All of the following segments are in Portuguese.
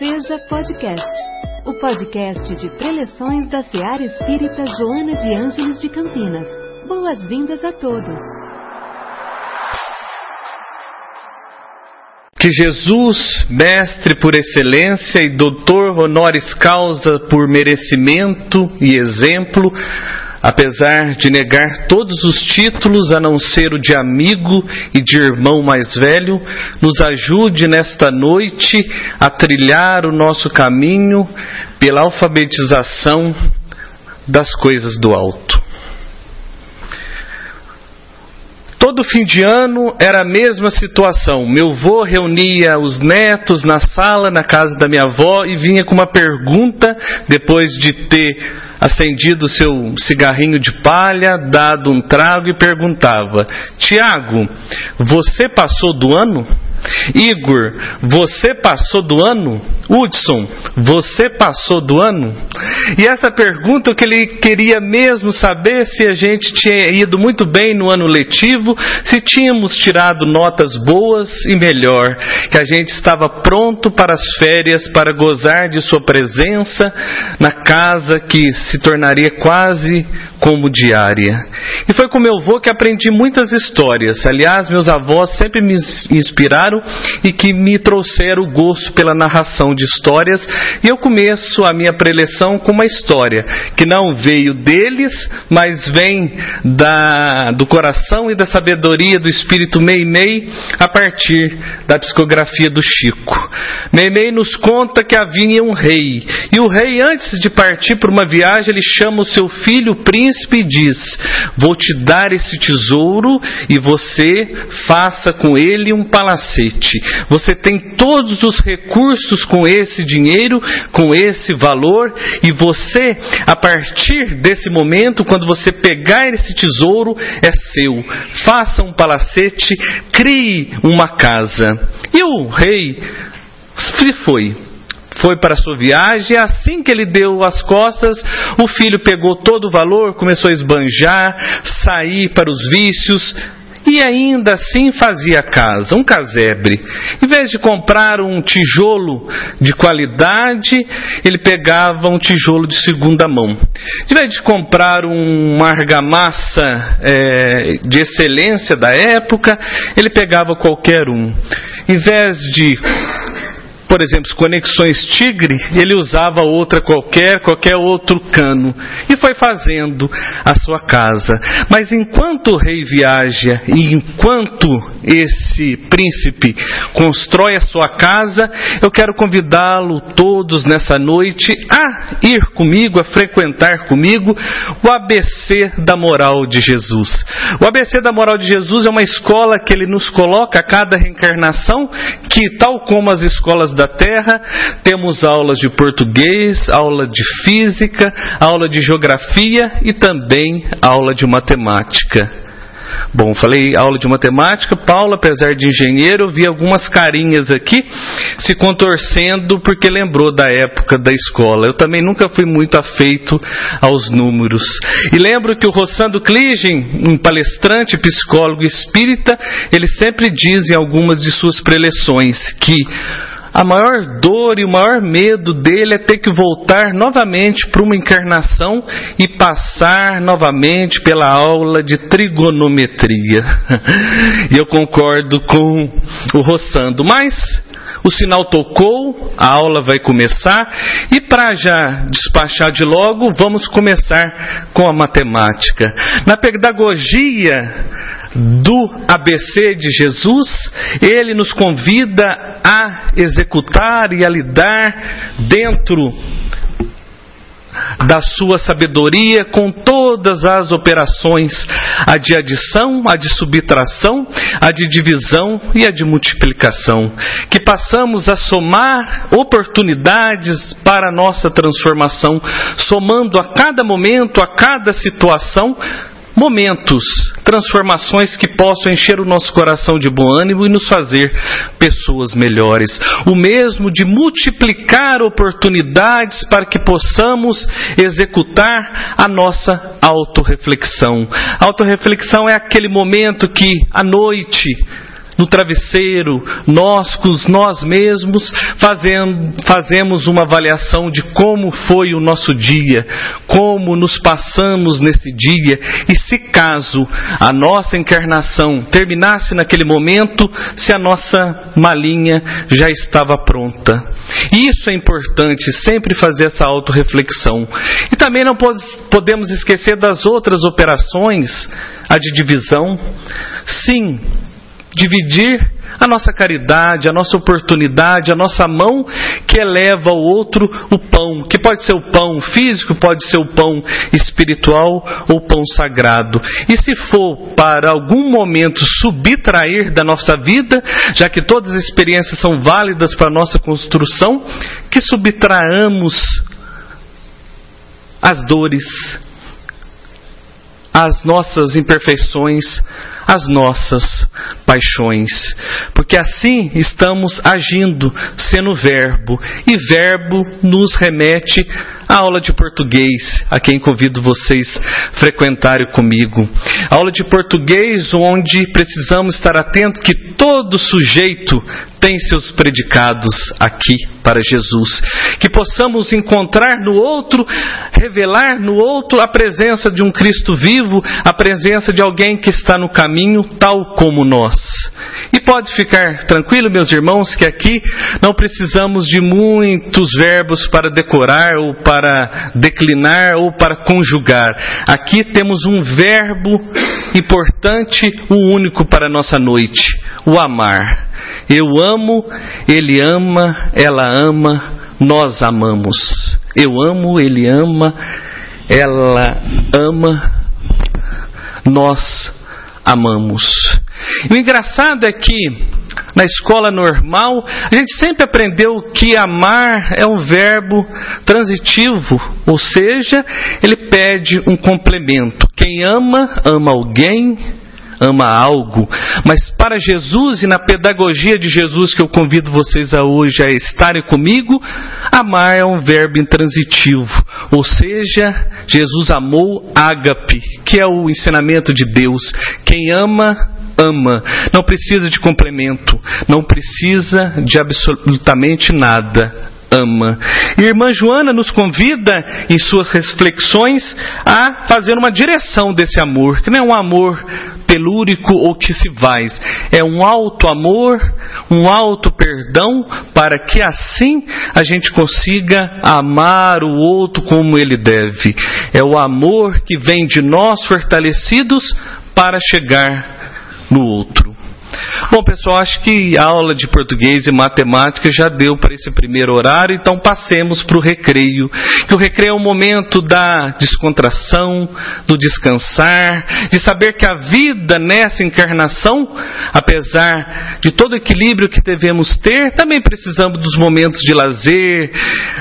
Seja Podcast, o podcast de preleções da Seara Espírita Joana de Ângeles de Campinas. Boas-vindas a todos. Que Jesus, mestre por excelência e doutor honoris causa por merecimento e exemplo, apesar de negar todos os títulos a não ser o de amigo e de irmão mais velho, nos ajude nesta noite a trilhar o nosso caminho pela alfabetização das coisas do alto. Todo fim de ano era a mesma situação. Meu avô reunia os netos na sala, na casa da minha avó, e vinha com uma pergunta, depois de ter acendido seu cigarrinho de palha, dado um trago, e perguntava: Tiago, você passou do ano? Igor, você passou do ano? Hudson, você passou do ano? E essa pergunta que ele queria mesmo saber se a gente tinha ido muito bem no ano letivo, se tínhamos tirado notas boas e melhor, que a gente estava pronto para as férias para gozar de sua presença na casa que se tornaria quase como diária. E foi com meu avô que aprendi muitas histórias. Aliás, meus avós sempre me inspiraram e que me trouxeram o gosto pela narração de histórias. E eu começo a minha preleção com uma história que não veio deles, mas vem da, do coração e da sabedoria do espírito Meimei a partir da psicografia do Chico. Meimei nos conta que havia um rei. E o rei, antes de partir para uma viagem, ele chama o seu filho, o príncipe, e diz: Vou te dar esse tesouro e você faça com ele um palacete. Você tem todos os recursos com esse dinheiro, com esse valor, e você, a partir desse momento, quando você pegar esse tesouro, é seu. Faça um palacete, crie uma casa. E o rei se foi foi para sua viagem, assim que ele deu as costas, o filho pegou todo o valor, começou a esbanjar, sair para os vícios, e ainda assim fazia casa, um casebre. Em vez de comprar um tijolo de qualidade, ele pegava um tijolo de segunda mão. Em vez de comprar uma argamassa é, de excelência da época, ele pegava qualquer um. Em vez de por exemplo, conexões Tigre, ele usava outra qualquer, qualquer outro cano, e foi fazendo a sua casa. Mas enquanto o rei viaja e enquanto esse príncipe constrói a sua casa, eu quero convidá-lo todos nessa noite a ir comigo, a frequentar comigo o ABC da moral de Jesus. O ABC da moral de Jesus é uma escola que ele nos coloca a cada reencarnação, que tal como as escolas da Terra, temos aulas de português, aula de física, aula de geografia e também aula de matemática. Bom, falei aula de matemática. Paulo, apesar de engenheiro, vi algumas carinhas aqui se contorcendo porque lembrou da época da escola. Eu também nunca fui muito afeito aos números. E lembro que o Rossando Kligen, um palestrante, psicólogo espírita, ele sempre diz em algumas de suas preleções que a maior dor e o maior medo dele é ter que voltar novamente para uma encarnação e passar novamente pela aula de trigonometria. e eu concordo com o Roçando, mas o sinal tocou, a aula vai começar e para já despachar de logo, vamos começar com a matemática. Na pedagogia do ABC de Jesus, ele nos convida a executar e a lidar dentro da sua sabedoria com todas as operações, a de adição, a de subtração, a de divisão e a de multiplicação. Que passamos a somar oportunidades para a nossa transformação, somando a cada momento, a cada situação, momentos, transformações que possam encher o nosso coração de bom ânimo e nos fazer pessoas melhores. O mesmo de multiplicar oportunidades para que possamos executar a nossa autorreflexão. Autorreflexão é aquele momento que à noite no travesseiro, nós com nós mesmos fazemos uma avaliação de como foi o nosso dia, como nos passamos nesse dia e se caso a nossa encarnação terminasse naquele momento, se a nossa malinha já estava pronta. Isso é importante, sempre fazer essa autorreflexão. E também não podemos esquecer das outras operações, a de divisão. Sim, dividir a nossa caridade, a nossa oportunidade, a nossa mão que eleva ao outro o pão, que pode ser o pão físico, pode ser o pão espiritual ou pão sagrado. E se for para algum momento subtrair da nossa vida, já que todas as experiências são válidas para a nossa construção, que subtraamos as dores, as nossas imperfeições, as nossas paixões. Porque assim estamos agindo, sendo verbo, e verbo nos remete à aula de português, a quem convido vocês a frequentarem comigo. A aula de português onde precisamos estar atentos que todo sujeito tem seus predicados aqui para Jesus. Que possamos encontrar no outro, revelar no outro a presença de um Cristo vivo, a presença de alguém que está no caminho, tal como nós. E pode ficar tranquilo, meus irmãos, que aqui não precisamos de muitos verbos para decorar, ou para declinar, ou para conjugar. Aqui temos um verbo importante, o único para a nossa noite: o amar. Eu amo, ele ama, ela ama, nós amamos. Eu amo, ele ama, ela ama, nós amamos. E o engraçado é que na escola normal, a gente sempre aprendeu que amar é um verbo transitivo, ou seja, ele pede um complemento. Quem ama, ama alguém, ama algo. Mas para Jesus e na pedagogia de Jesus que eu convido vocês a hoje a estarem comigo, amar é um verbo intransitivo. Ou seja, Jesus amou ágape, que é o ensinamento de Deus. Quem ama, ama. Não precisa de complemento, não precisa de absolutamente nada ama. E irmã Joana nos convida, em suas reflexões, a fazer uma direção desse amor, que não é um amor telúrico ou que se vai, é um alto amor, um alto perdão, para que assim a gente consiga amar o outro como ele deve. É o amor que vem de nós fortalecidos para chegar no outro. Bom, pessoal, acho que a aula de português e matemática já deu para esse primeiro horário, então passemos para o recreio. O recreio é um momento da descontração, do descansar, de saber que a vida nessa encarnação, apesar de todo o equilíbrio que devemos ter, também precisamos dos momentos de lazer,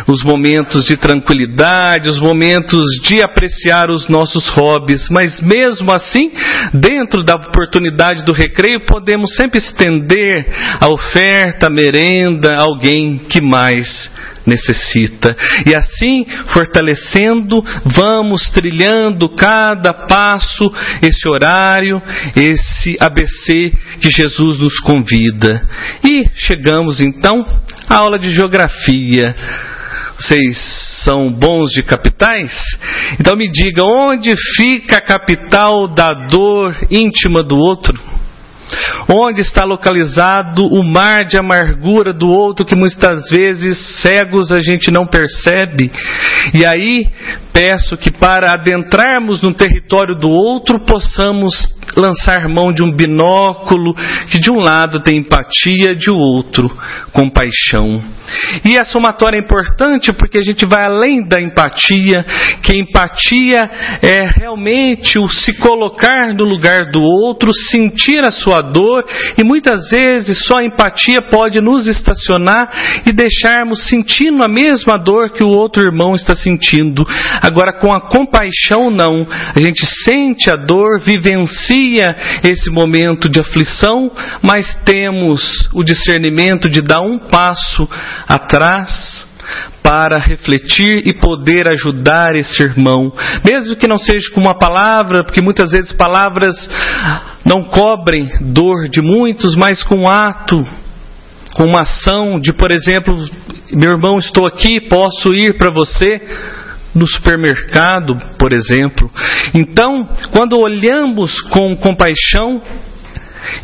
os momentos de tranquilidade, os momentos de apreciar os nossos hobbies, mas mesmo assim, dentro da oportunidade do recreio, podemos sempre estender a oferta, a merenda a alguém que mais necessita. E assim, fortalecendo, vamos trilhando cada passo esse horário, esse ABC que Jesus nos convida. E chegamos então à aula de geografia. Vocês são bons de capitais? Então me diga, onde fica a capital da dor íntima do outro? Onde está localizado o mar de amargura do outro que muitas vezes cegos a gente não percebe? E aí peço que para adentrarmos no território do outro possamos lançar mão de um binóculo que de um lado tem empatia, de outro compaixão. E a somatória é importante porque a gente vai além da empatia, que empatia é realmente o se colocar no lugar do outro, sentir a sua dor, e muitas vezes só a empatia pode nos estacionar e deixarmos sentindo a mesma dor que o outro irmão está sentindo. Agora, com a compaixão, não. A gente sente a dor, vivencia esse momento de aflição, mas temos o discernimento de dar um passo atrás para refletir e poder ajudar esse irmão, mesmo que não seja com uma palavra, porque muitas vezes palavras não cobrem dor de muitos, mas com um ato, com uma ação de, por exemplo, meu irmão, estou aqui, posso ir para você no supermercado, por exemplo. Então, quando olhamos com compaixão,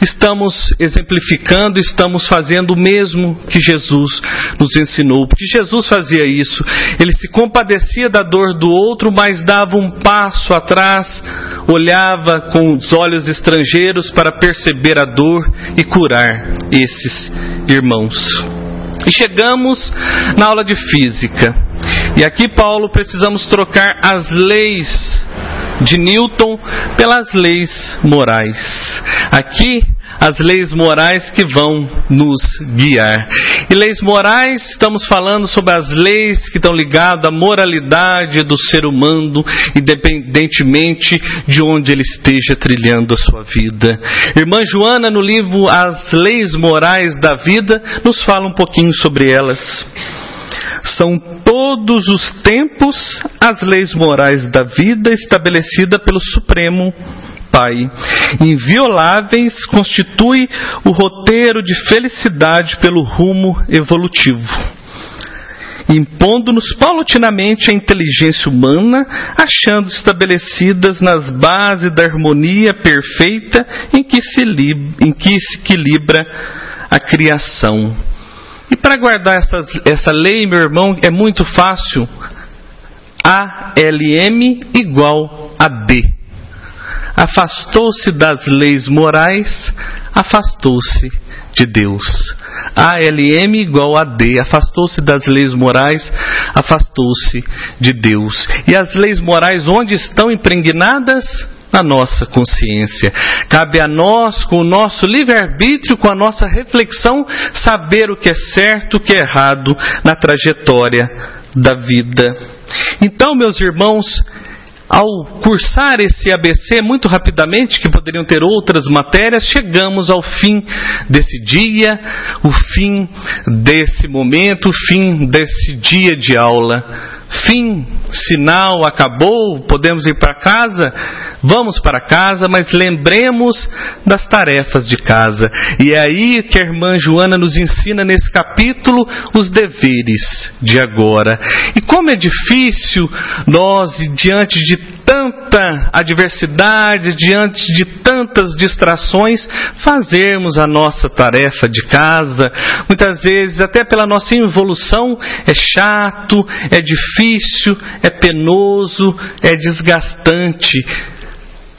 estamos exemplificando, estamos fazendo o mesmo que Jesus nos ensinou. Porque Jesus fazia isso. Ele se compadecia da dor do outro, mas dava um passo atrás, olhava com os olhos estrangeiros para perceber a dor e curar esses irmãos. E chegamos na aula de física. E aqui, Paulo, precisamos trocar as leis de Newton pelas leis morais. Aqui, as leis morais que vão nos guiar. E leis morais, estamos falando sobre as leis que estão ligadas à moralidade do ser humano, independentemente de onde ele esteja trilhando a sua vida. Irmã Joana, no livro As Leis Morais da Vida, nos fala um pouquinho sobre elas são todos os tempos as leis morais da vida estabelecida pelo Supremo Pai. Invioláveis constitui o roteiro de felicidade pelo rumo evolutivo impondo-nos paulatinamente a inteligência humana, achando estabelecidas nas bases da harmonia perfeita em que se, em que se equilibra a criação. Para guardar essas, essa lei, meu irmão, é muito fácil. ALM igual a D. Afastou-se das leis morais, afastou-se de Deus. ALM igual a D. Afastou-se das leis morais, afastou-se de Deus. E as leis morais onde estão impregnadas? Na nossa consciência. Cabe a nós, com o nosso livre-arbítrio, com a nossa reflexão, saber o que é certo, o que é errado na trajetória da vida. Então, meus irmãos, ao cursar esse ABC muito rapidamente, que poderiam ter outras matérias, chegamos ao fim desse dia, o fim desse momento, o fim desse dia de aula fim, sinal, acabou, podemos ir para casa, vamos para casa, mas lembremos das tarefas de casa. E é aí que a irmã Joana nos ensina nesse capítulo os deveres de agora. E como é difícil nós, diante de tanta adversidade, diante de tantas distrações, fazermos a nossa tarefa de casa. Muitas vezes, até pela nossa involução, é chato, é difícil, é penoso, é desgastante.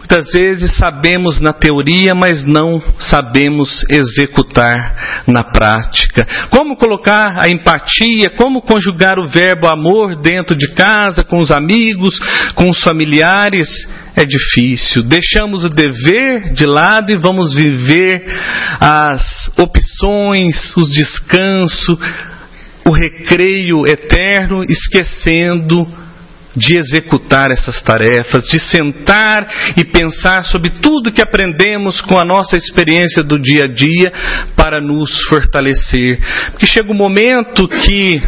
Muitas vezes sabemos na teoria, mas não sabemos executar na prática. Como colocar a empatia, como conjugar o verbo amor dentro de casa, com os amigos, com os familiares, é difícil. Deixamos o dever de lado e vamos viver as opções, os descansos, o recreio eterno, esquecendo de executar essas tarefas, de sentar e pensar sobre tudo que aprendemos com a nossa experiência do dia a dia para nos fortalecer. Porque chega um momento que,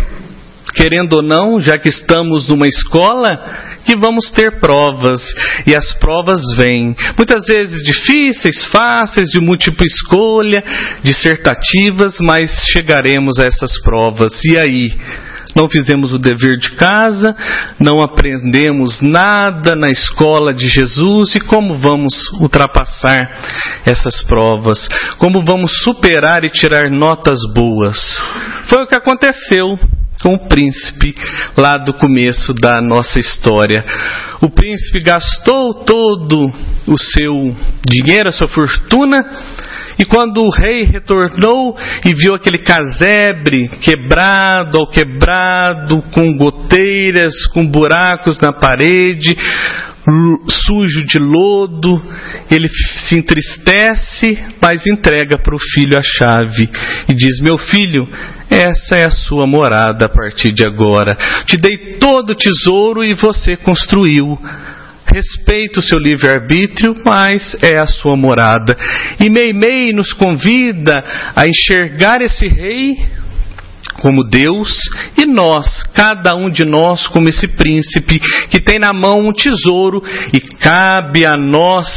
querendo ou não, já que estamos numa escola, que vamos ter provas e as provas vêm, muitas vezes difíceis, fáceis, de múltipla escolha, dissertativas, mas chegaremos a essas provas. E aí? Não fizemos o dever de casa, não aprendemos nada na escola de Jesus e como vamos ultrapassar essas provas? Como vamos superar e tirar notas boas? Foi o que aconteceu com o príncipe lá do começo da nossa história. O príncipe gastou todo o seu dinheiro, a sua fortuna, e quando o rei retornou e viu aquele casebre quebrado ao quebrado, com goteiras, com buracos na parede, sujo de lodo, ele se entristece, mas entrega para o filho a chave e diz: Meu filho, essa é a sua morada a partir de agora. Te dei todo o tesouro e você construiu respeita o seu livre-arbítrio, mas é a sua morada. E Meimei nos convida a enxergar esse rei como Deus e nós, cada um de nós, como esse príncipe que tem na mão um tesouro e cabe a nós,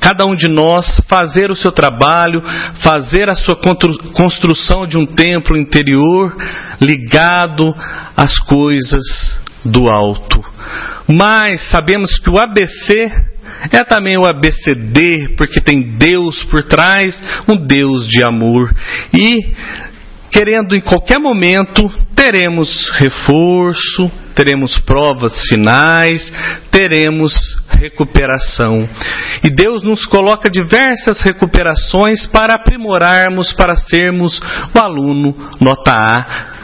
cada um de nós, fazer o seu trabalho, fazer a sua construção de um templo interior ligado às coisas do alto. Mas sabemos que o ABC é também o ABCD, porque tem Deus por trás, um Deus de amor. E querendo em qualquer momento, teremos reforço, teremos provas finais, teremos recuperação. E Deus nos coloca diversas recuperações para aprimorarmos, para sermos o aluno nota A,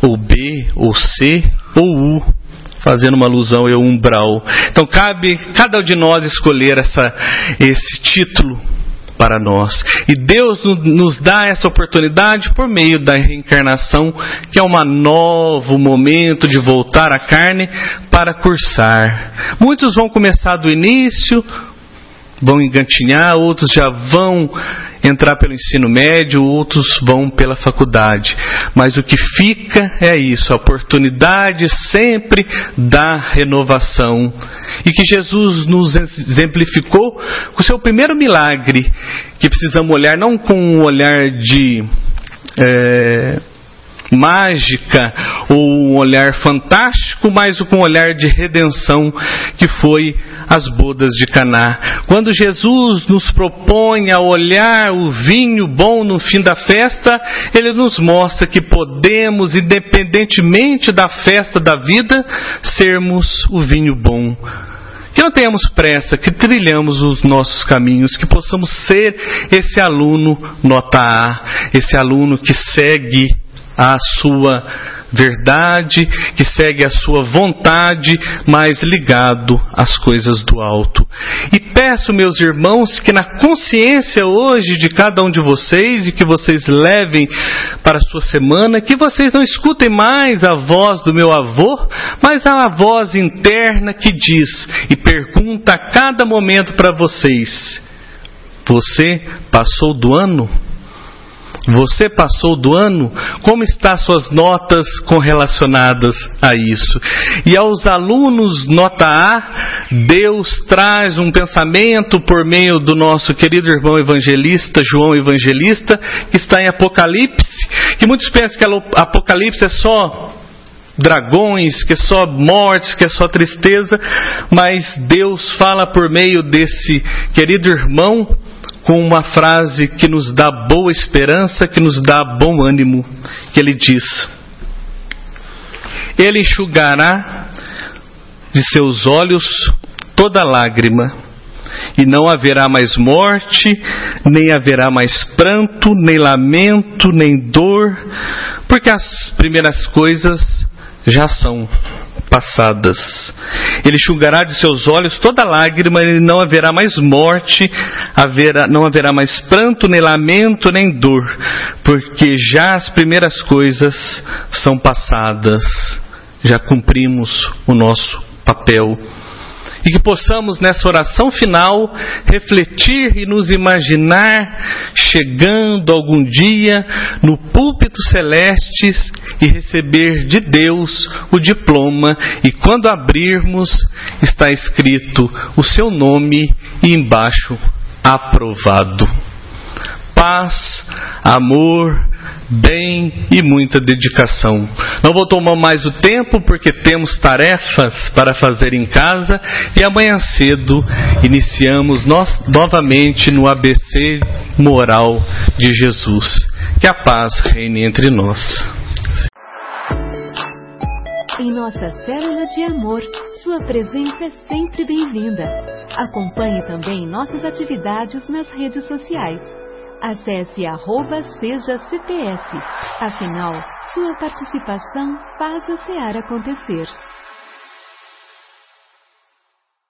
ou B, ou C, ou U, fazendo uma alusão ao umbral. Então cabe cada um de nós escolher essa, esse título para nós. E Deus nos dá essa oportunidade por meio da reencarnação, que é um novo momento de voltar à carne para cursar. Muitos vão começar do início, vão engantinhar, outros já vão entrar pelo ensino médio, outros vão pela faculdade. Mas o que fica é isso, a oportunidade sempre da renovação. E que Jesus nos exemplificou com o seu primeiro milagre, que precisamos olhar não com um olhar de. É, mágica ou um olhar fantástico, mas com um olhar de redenção que foi as bodas de Caná. Quando Jesus nos propõe a olhar o vinho bom no fim da festa, ele nos mostra que podemos, independentemente da festa da vida, sermos o vinho bom. Que não tenhamos pressa, que trilhamos os nossos caminhos, que possamos ser esse aluno nota A, esse aluno que segue a sua verdade, que segue a sua vontade, mas ligado às coisas do alto. E peço, meus irmãos, que na consciência hoje de cada um de vocês e que vocês levem para a sua semana, que vocês não escutem mais a voz do meu avô, mas a voz interna que diz e pergunta a cada momento para vocês: Você passou do ano? Você passou do ano? Como estão suas notas correlacionadas a isso? E aos alunos nota A, Deus traz um pensamento por meio do nosso querido irmão evangelista, João Evangelista, que está em Apocalipse, que muitos pensam que Apocalipse é só dragões, que é só mortes, que é só tristeza, mas Deus fala por meio desse querido irmão com uma frase que nos dá boa esperança, que nos dá bom ânimo, que ele diz: Ele enxugará de seus olhos toda lágrima, e não haverá mais morte, nem haverá mais pranto, nem lamento, nem dor, porque as primeiras coisas já são passadas. Ele enxugará de seus olhos toda lágrima, e não haverá mais morte, haverá, não haverá mais pranto, nem lamento, nem dor, porque já as primeiras coisas são passadas. Já cumprimos o nosso papel e que possamos nessa oração final refletir e nos imaginar chegando algum dia no púlpito celestes e receber de Deus o diploma e quando abrirmos está escrito o seu nome e embaixo aprovado. Paz, amor, bem e muita dedicação. Não vou tomar mais o tempo porque temos tarefas para fazer em casa e amanhã cedo iniciamos nós novamente no ABC moral de Jesus. Que a paz reine entre nós. Em nossa célula de amor, sua presença é sempre bem-vinda. Acompanhe também nossas atividades nas redes sociais Acesse arroba seja CPS. Afinal, sua participação faz a SEAR acontecer.